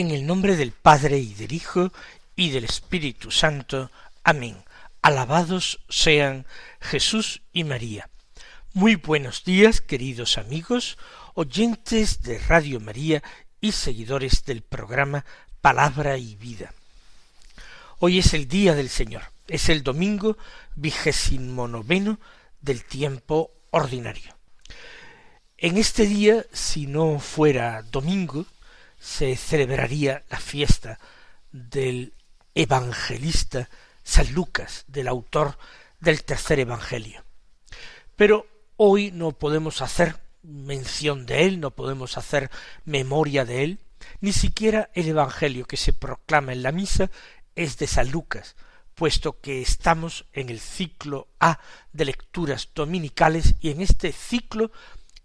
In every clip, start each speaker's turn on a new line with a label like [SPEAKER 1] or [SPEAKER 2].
[SPEAKER 1] En el nombre del Padre y del Hijo y del Espíritu Santo. Amén. Alabados sean Jesús y María. Muy buenos días, queridos amigos, oyentes de Radio María y seguidores del programa Palabra y Vida. Hoy es el día del Señor, es el domingo vigésimo noveno del tiempo ordinario. En este día, si no fuera domingo, se celebraría la fiesta del evangelista San Lucas, del autor del tercer evangelio. Pero hoy no podemos hacer mención de él, no podemos hacer memoria de él, ni siquiera el Evangelio que se proclama en la misa es de San Lucas, puesto que estamos en el ciclo A de lecturas dominicales y en este ciclo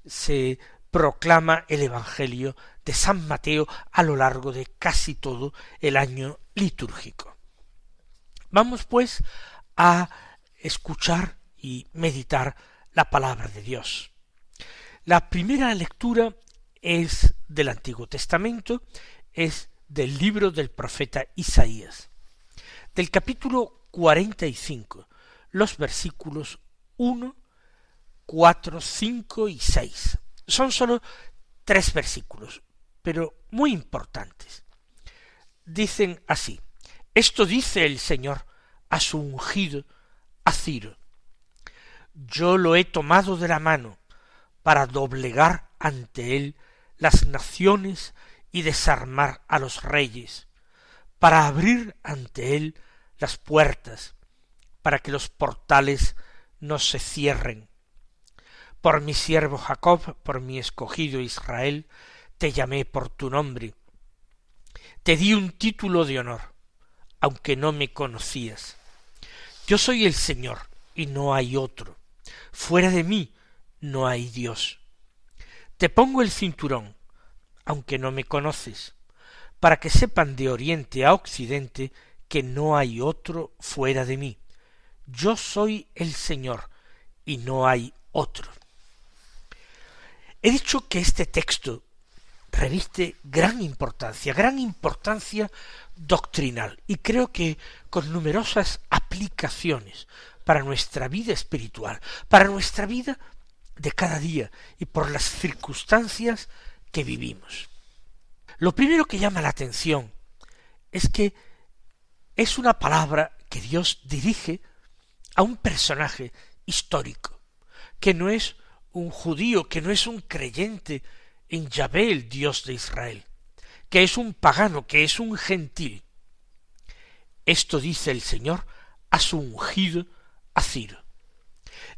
[SPEAKER 1] se proclama el Evangelio de San Mateo a lo largo de casi todo el año litúrgico. Vamos pues a escuchar y meditar la palabra de Dios. La primera lectura es del Antiguo Testamento, es del libro del profeta Isaías, del capítulo cuarenta y cinco, los versículos uno, cuatro, cinco y seis. Son sólo tres versículos, pero muy importantes. Dicen así, esto dice el Señor a su ungido, a Ciro. Yo lo he tomado de la mano, para doblegar ante él las naciones y desarmar a los reyes, para abrir ante él las puertas, para que los portales no se cierren. Por mi siervo Jacob, por mi escogido Israel, te llamé por tu nombre. Te di un título de honor, aunque no me conocías. Yo soy el Señor, y no hay otro. Fuera de mí no hay Dios. Te pongo el cinturón, aunque no me conoces, para que sepan de oriente a occidente que no hay otro fuera de mí. Yo soy el Señor, y no hay otro. He dicho que este texto reviste gran importancia, gran importancia doctrinal, y creo que con numerosas aplicaciones para nuestra vida espiritual, para nuestra vida de cada día y por las circunstancias que vivimos. Lo primero que llama la atención es que es una palabra que Dios dirige a un personaje histórico, que no es un judío, que no es un creyente en Yahvé, el Dios de Israel, que es un pagano, que es un gentil. Esto dice el Señor a su ungido, a Ciro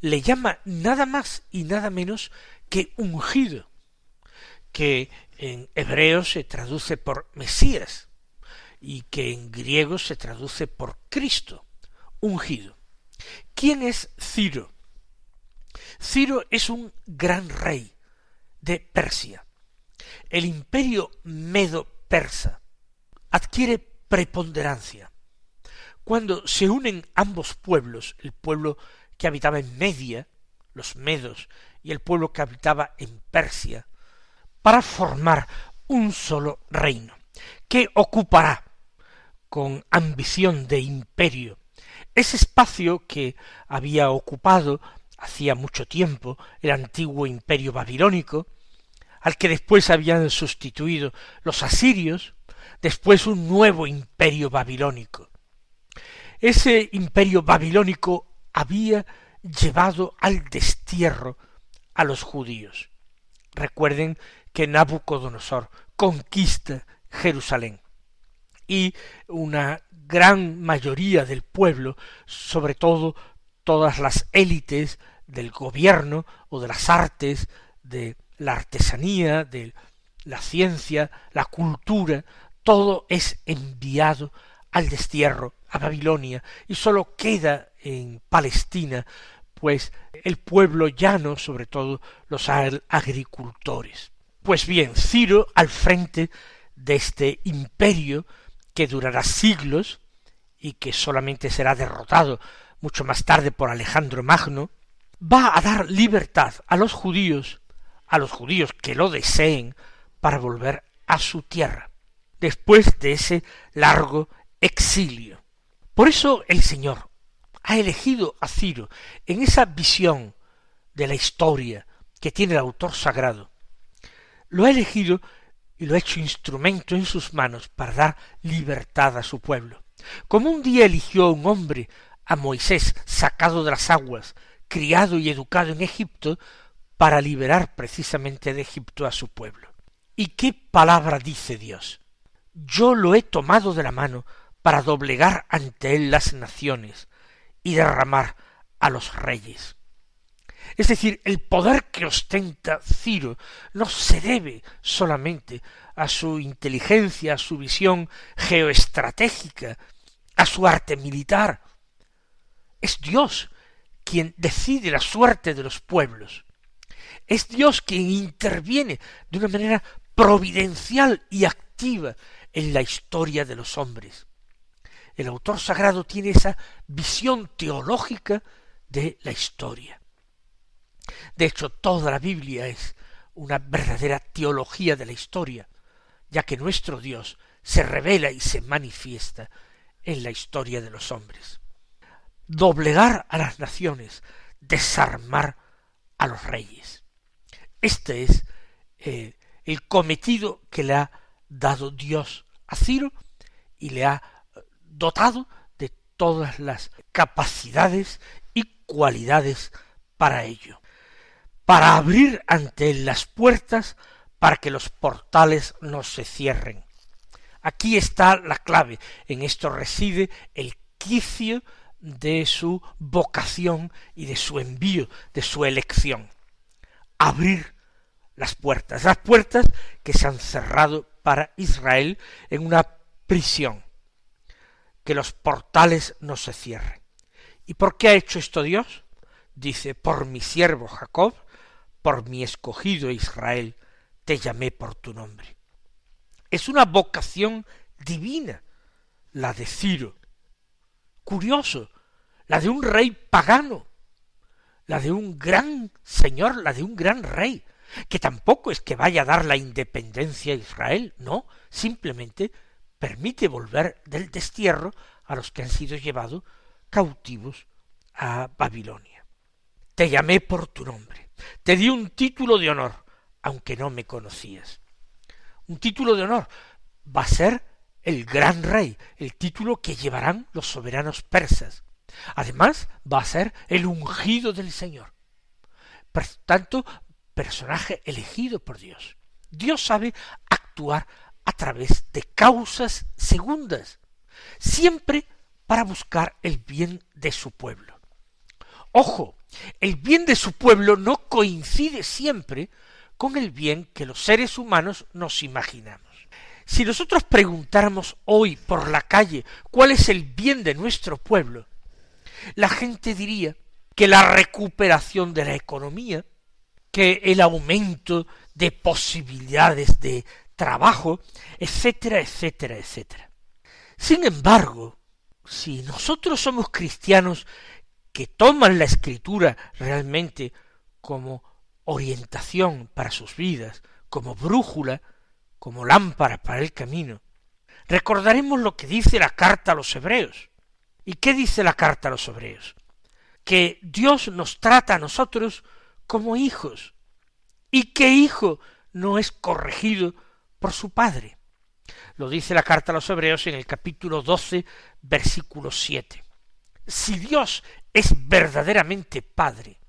[SPEAKER 1] le llama nada más y nada menos que ungido, que en hebreo se traduce por Mesías y que en griego se traduce por Cristo, ungido. ¿Quién es Ciro? Ciro es un gran rey de Persia. El imperio medo-persa adquiere preponderancia. Cuando se unen ambos pueblos, el pueblo que habitaba en Media, los medos, y el pueblo que habitaba en Persia, para formar un solo reino, que ocupará con ambición de imperio ese espacio que había ocupado hacía mucho tiempo el antiguo imperio babilónico, al que después habían sustituido los asirios, después un nuevo imperio babilónico. Ese imperio babilónico había llevado al destierro a los judíos. Recuerden que Nabucodonosor conquista Jerusalén y una gran mayoría del pueblo, sobre todo todas las élites del gobierno o de las artes, de la artesanía, de la ciencia, la cultura, todo es enviado al destierro, a Babilonia, y sólo queda en Palestina, pues el pueblo llano, sobre todo los agricultores. Pues bien, Ciro al frente de este imperio que durará siglos y que solamente será derrotado mucho más tarde por Alejandro Magno, va a dar libertad a los judíos, a los judíos que lo deseen, para volver a su tierra, después de ese largo exilio. Por eso el Señor ha elegido a Ciro en esa visión de la historia que tiene el autor sagrado. Lo ha elegido y lo ha hecho instrumento en sus manos para dar libertad a su pueblo. Como un día eligió un hombre a Moisés sacado de las aguas, criado y educado en Egipto, para liberar precisamente de Egipto a su pueblo. ¿Y qué palabra dice Dios? Yo lo he tomado de la mano para doblegar ante él las naciones y derramar a los reyes. Es decir, el poder que ostenta Ciro no se debe solamente a su inteligencia, a su visión geoestratégica, a su arte militar. Es Dios quien decide la suerte de los pueblos. Es Dios quien interviene de una manera providencial y activa en la historia de los hombres. El autor sagrado tiene esa visión teológica de la historia. De hecho, toda la Biblia es una verdadera teología de la historia, ya que nuestro Dios se revela y se manifiesta en la historia de los hombres. Doblegar a las naciones, desarmar a los reyes. Este es eh, el cometido que le ha dado Dios a Ciro y le ha eh, dotado de todas las capacidades y cualidades para ello, para abrir ante él las puertas para que los portales no se cierren. Aquí está la clave, en esto reside el quicio de su vocación y de su envío, de su elección. Abrir las puertas, las puertas que se han cerrado para Israel en una prisión, que los portales no se cierren. ¿Y por qué ha hecho esto Dios? Dice, por mi siervo Jacob, por mi escogido Israel, te llamé por tu nombre. Es una vocación divina, la de Ciro. Curioso, la de un rey pagano, la de un gran señor, la de un gran rey, que tampoco es que vaya a dar la independencia a Israel, no, simplemente permite volver del destierro a los que han sido llevados cautivos a Babilonia. Te llamé por tu nombre, te di un título de honor, aunque no me conocías. Un título de honor. Va a ser el gran rey, el título que llevarán los soberanos persas. Además, va a ser el ungido del Señor. Por tanto, personaje elegido por Dios. Dios sabe actuar a través de causas segundas, siempre para buscar el bien de su pueblo. Ojo, el bien de su pueblo no coincide siempre con el bien que los seres humanos nos imaginamos. Si nosotros preguntáramos hoy por la calle cuál es el bien de nuestro pueblo, la gente diría que la recuperación de la economía, que el aumento de posibilidades de trabajo, etcétera, etcétera, etcétera. Sin embargo, si nosotros somos cristianos que toman la escritura realmente como orientación para sus vidas, como brújula, como lámpara para el camino, recordaremos lo que dice la carta a los hebreos. ¿Y qué dice la carta a los hebreos? Que Dios nos trata a nosotros como hijos. ¿Y qué hijo no es corregido por su padre? Lo dice la carta a los Hebreos en el capítulo doce, versículo siete. Si Dios es verdaderamente Padre,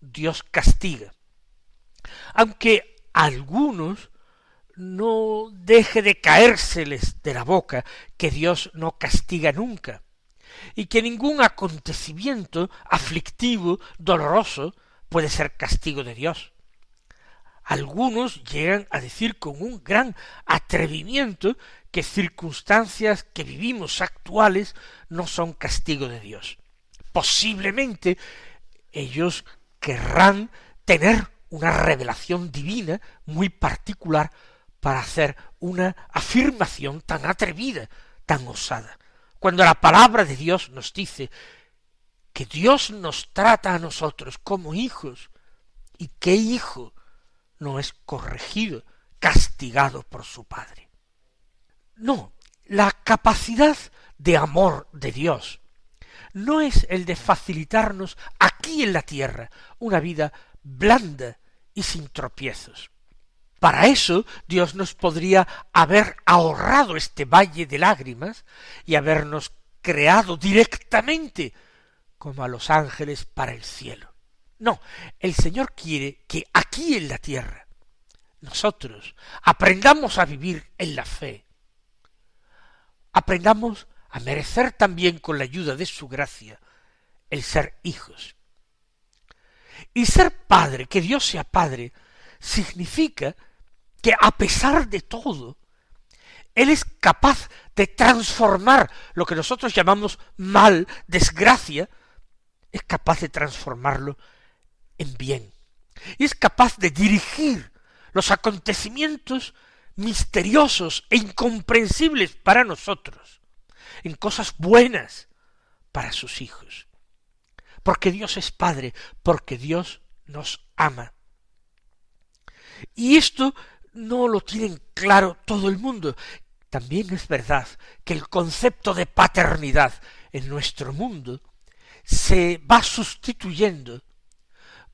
[SPEAKER 1] Dios castiga. Aunque algunos no deje de caérseles de la boca que Dios no castiga nunca, y que ningún acontecimiento aflictivo, doloroso, puede ser castigo de Dios. Algunos llegan a decir con un gran atrevimiento que circunstancias que vivimos actuales no son castigo de Dios. Posiblemente ellos querrán tener una revelación divina muy particular para hacer una afirmación tan atrevida, tan osada. Cuando la palabra de Dios nos dice que Dios nos trata a nosotros como hijos, y qué hijo no es corregido, castigado por su Padre. No, la capacidad de amor de Dios no es el de facilitarnos aquí en la tierra una vida blanda y sin tropiezos. Para eso Dios nos podría haber ahorrado este valle de lágrimas y habernos creado directamente como a los ángeles para el cielo. No, el Señor quiere que aquí en la tierra nosotros aprendamos a vivir en la fe, aprendamos a merecer también con la ayuda de su gracia el ser hijos. Y ser padre, que Dios sea padre, significa que a pesar de todo, Él es capaz de transformar lo que nosotros llamamos mal, desgracia, es capaz de transformarlo en bien. Y es capaz de dirigir los acontecimientos misteriosos e incomprensibles para nosotros, en cosas buenas para sus hijos. Porque Dios es Padre, porque Dios nos ama. Y esto no lo tienen claro todo el mundo. También es verdad que el concepto de paternidad en nuestro mundo se va sustituyendo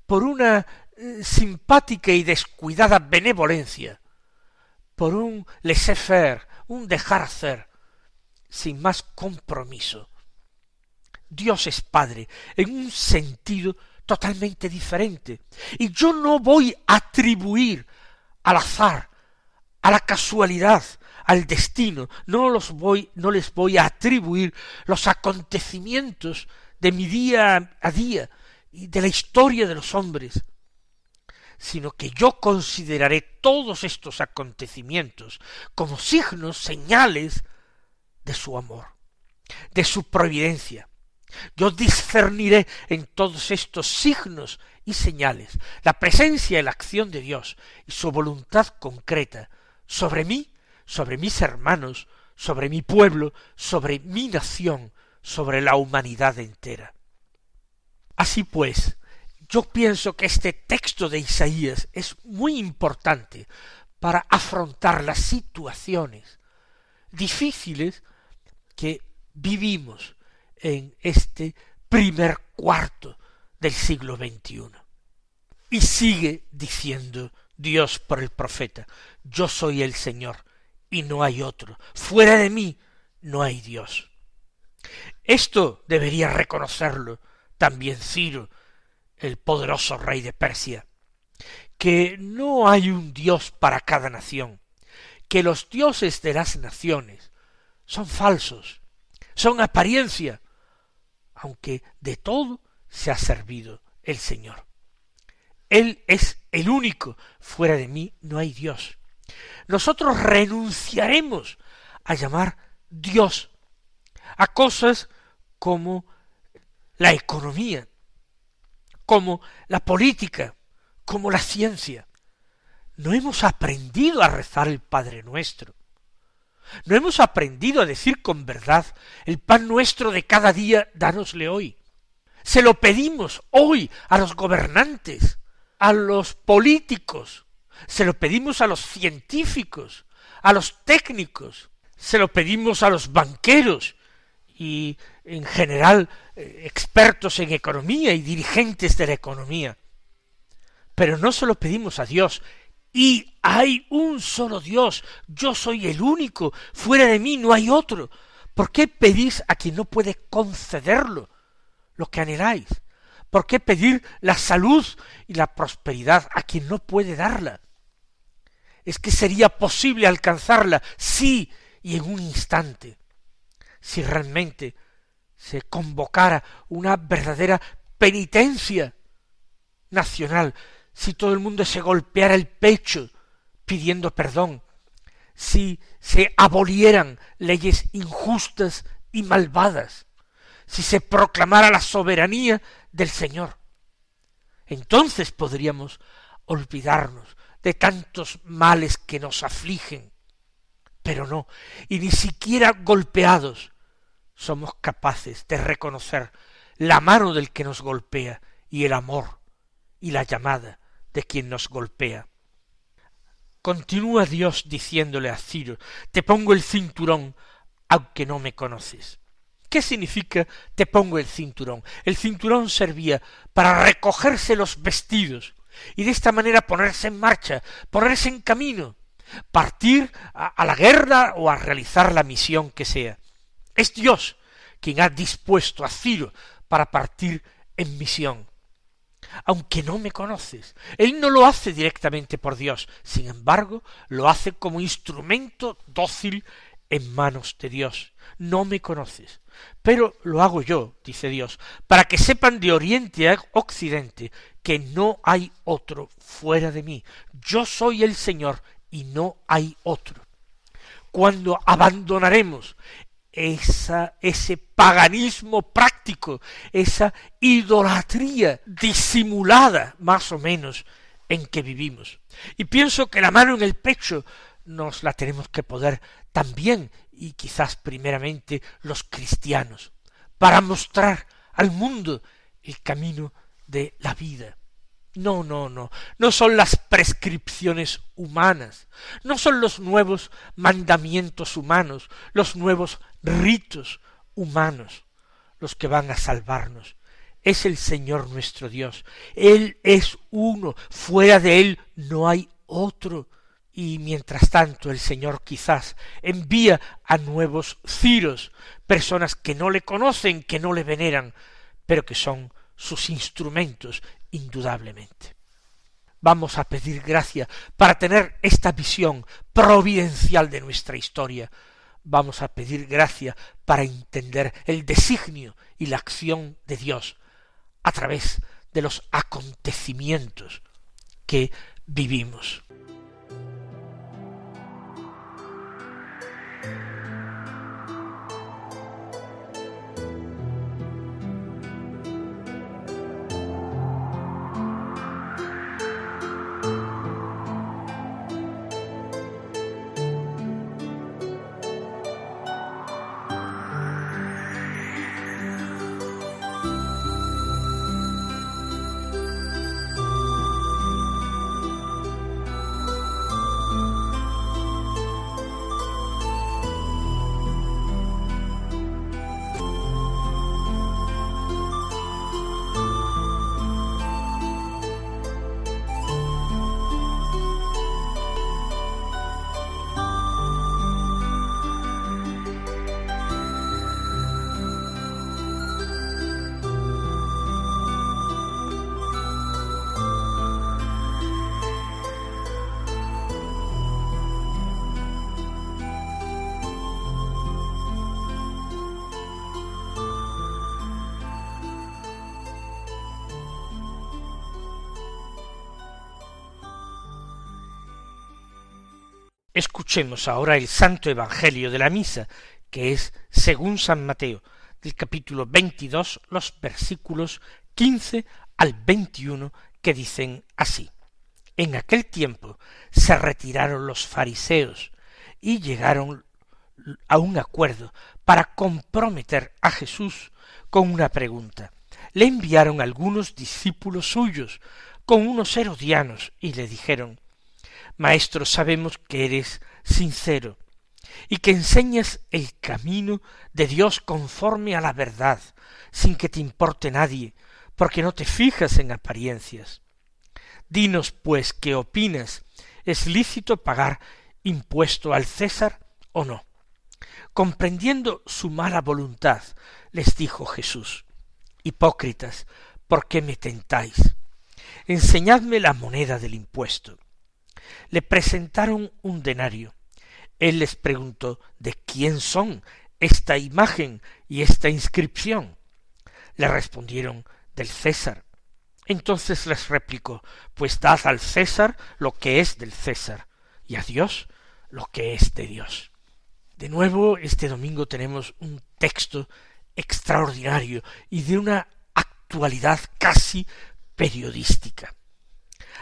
[SPEAKER 1] por una simpática y descuidada benevolencia, por un laissez-faire, un dejar hacer, sin más compromiso. Dios es Padre en un sentido totalmente diferente. Y yo no voy a atribuir al azar, a la casualidad, al destino, no los voy, no les voy a atribuir los acontecimientos de mi día a día y de la historia de los hombres sino que yo consideraré todos estos acontecimientos como signos, señales de su amor, de su providencia. Yo discerniré en todos estos signos y señales la presencia y la acción de Dios y su voluntad concreta sobre mí, sobre mis hermanos, sobre mi pueblo, sobre mi nación, sobre la humanidad entera. Así pues, yo pienso que este texto de Isaías es muy importante para afrontar las situaciones difíciles que vivimos en este primer cuarto del siglo XXI. Y sigue diciendo Dios por el profeta, yo soy el Señor y no hay otro, fuera de mí no hay Dios. Esto debería reconocerlo también Ciro el poderoso rey de Persia, que no hay un Dios para cada nación, que los dioses de las naciones son falsos, son apariencia, aunque de todo se ha servido el Señor. Él es el único, fuera de mí no hay Dios. Nosotros renunciaremos a llamar Dios a cosas como la economía, como la política, como la ciencia. No hemos aprendido a rezar el Padre nuestro. No hemos aprendido a decir con verdad el pan nuestro de cada día, dánosle hoy. Se lo pedimos hoy a los gobernantes, a los políticos, se lo pedimos a los científicos, a los técnicos, se lo pedimos a los banqueros y en general eh, expertos en economía y dirigentes de la economía. Pero no se lo pedimos a Dios. Y hay un solo Dios. Yo soy el único. Fuera de mí no hay otro. ¿Por qué pedís a quien no puede concederlo lo que anheláis? ¿Por qué pedir la salud y la prosperidad a quien no puede darla? Es que sería posible alcanzarla, sí, y en un instante si realmente se convocara una verdadera penitencia nacional, si todo el mundo se golpeara el pecho pidiendo perdón, si se abolieran leyes injustas y malvadas, si se proclamara la soberanía del Señor. Entonces podríamos olvidarnos de tantos males que nos afligen. Pero no, y ni siquiera golpeados somos capaces de reconocer la mano del que nos golpea y el amor y la llamada de quien nos golpea. Continúa Dios diciéndole a Ciro, te pongo el cinturón, aunque no me conoces. ¿Qué significa te pongo el cinturón? El cinturón servía para recogerse los vestidos y de esta manera ponerse en marcha, ponerse en camino, partir a, a la guerra o a realizar la misión que sea. Es Dios quien ha dispuesto a Ciro para partir en misión aunque no me conoces. Él no lo hace directamente por Dios, sin embargo, lo hace como instrumento dócil en manos de Dios. No me conoces. Pero lo hago yo, dice Dios, para que sepan de oriente a occidente que no hay otro fuera de mí. Yo soy el Señor y no hay otro. Cuando abandonaremos esa, ese paganismo práctico, esa idolatría disimulada más o menos en que vivimos. Y pienso que la mano en el pecho nos la tenemos que poder también, y quizás primeramente los cristianos, para mostrar al mundo el camino de la vida. No, no, no, no son las prescripciones humanas, no son los nuevos mandamientos humanos, los nuevos ritos humanos los que van a salvarnos. Es el Señor nuestro Dios. Él es uno, fuera de Él no hay otro. Y mientras tanto el Señor quizás envía a nuevos ciros, personas que no le conocen, que no le veneran, pero que son sus instrumentos indudablemente. Vamos a pedir gracia para tener esta visión providencial de nuestra historia. Vamos a pedir gracia para entender el designio y la acción de Dios a través de los acontecimientos que vivimos. Escuchemos ahora el Santo Evangelio de la Misa, que es según San Mateo, del capítulo veintidós, los versículos quince al veintiuno, que dicen así. En aquel tiempo se retiraron los fariseos y llegaron a un acuerdo para comprometer a Jesús con una pregunta. Le enviaron algunos discípulos suyos con unos herodianos y le dijeron Maestro, sabemos que eres sincero y que enseñas el camino de Dios conforme a la verdad, sin que te importe nadie, porque no te fijas en apariencias. Dinos, pues, qué opinas. ¿Es lícito pagar impuesto al César o no? Comprendiendo su mala voluntad, les dijo Jesús, Hipócritas, ¿por qué me tentáis? Enseñadme la moneda del impuesto le presentaron un denario. Él les preguntó ¿De quién son esta imagen y esta inscripción? Le respondieron del César. Entonces les replicó Pues dad al César lo que es del César, y a Dios lo que es de Dios. De nuevo, este domingo tenemos un texto extraordinario y de una actualidad casi periodística.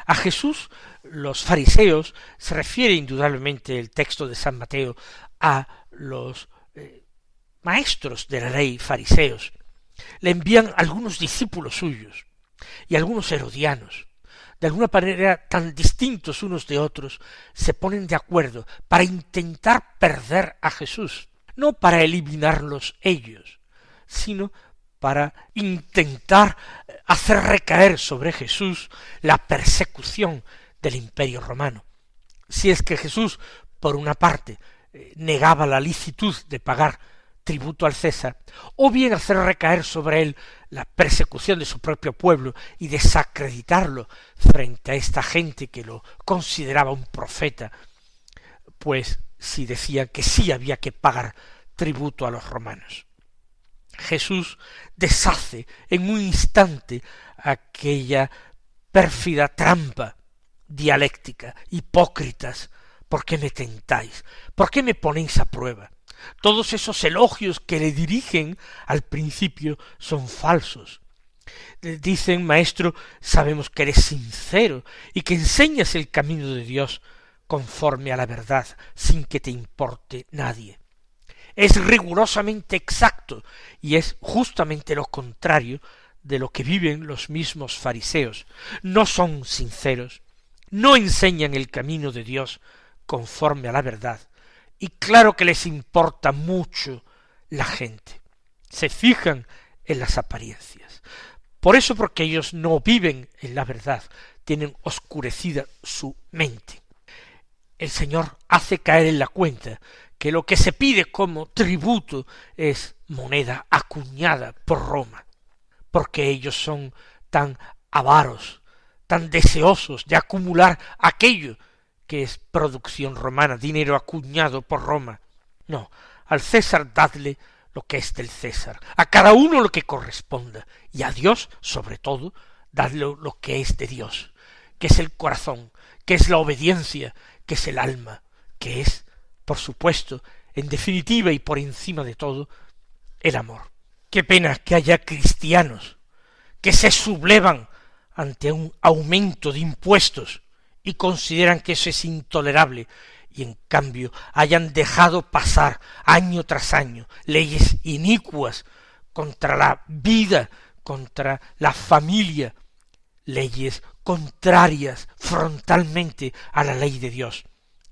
[SPEAKER 1] A Jesús los fariseos se refiere indudablemente el texto de San Mateo a los eh, maestros de la ley fariseos. Le envían algunos discípulos suyos y algunos herodianos. De alguna manera tan distintos unos de otros, se ponen de acuerdo para intentar perder a Jesús, no para eliminarlos ellos, sino para intentar hacer recaer sobre Jesús la persecución del imperio romano. Si es que Jesús, por una parte, eh, negaba la licitud de pagar tributo al César, o bien hacer recaer sobre él la persecución de su propio pueblo y desacreditarlo frente a esta gente que lo consideraba un profeta, pues si decían que sí había que pagar tributo a los romanos. Jesús deshace en un instante aquella pérfida trampa dialéctica, hipócritas, ¿por qué me tentáis? ¿Por qué me ponéis a prueba? Todos esos elogios que le dirigen al principio son falsos. Dicen, maestro, sabemos que eres sincero y que enseñas el camino de Dios conforme a la verdad, sin que te importe nadie es rigurosamente exacto y es justamente lo contrario de lo que viven los mismos fariseos. No son sinceros, no enseñan el camino de Dios conforme a la verdad, y claro que les importa mucho la gente. Se fijan en las apariencias. Por eso, porque ellos no viven en la verdad, tienen oscurecida su mente. El Señor hace caer en la cuenta que lo que se pide como tributo es moneda acuñada por Roma, porque ellos son tan avaros, tan deseosos de acumular aquello que es producción romana, dinero acuñado por Roma. No, al César dadle lo que es del César, a cada uno lo que corresponda, y a Dios, sobre todo, dadle lo que es de Dios, que es el corazón, que es la obediencia, que es el alma, que es por supuesto, en definitiva y por encima de todo, el amor. Qué pena que haya cristianos que se sublevan ante un aumento de impuestos y consideran que eso es intolerable y en cambio hayan dejado pasar año tras año leyes inicuas contra la vida, contra la familia, leyes contrarias frontalmente a la ley de Dios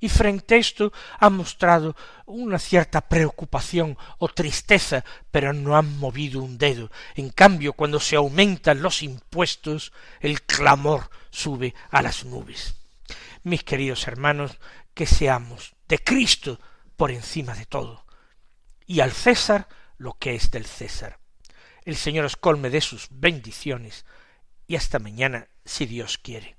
[SPEAKER 1] y frente a esto ha mostrado una cierta preocupación o tristeza, pero no han movido un dedo. En cambio, cuando se aumentan los impuestos, el clamor sube a las nubes. Mis queridos hermanos, que seamos de Cristo por encima de todo, y al César lo que es del César. El Señor os colme de sus bendiciones, y hasta mañana, si Dios quiere.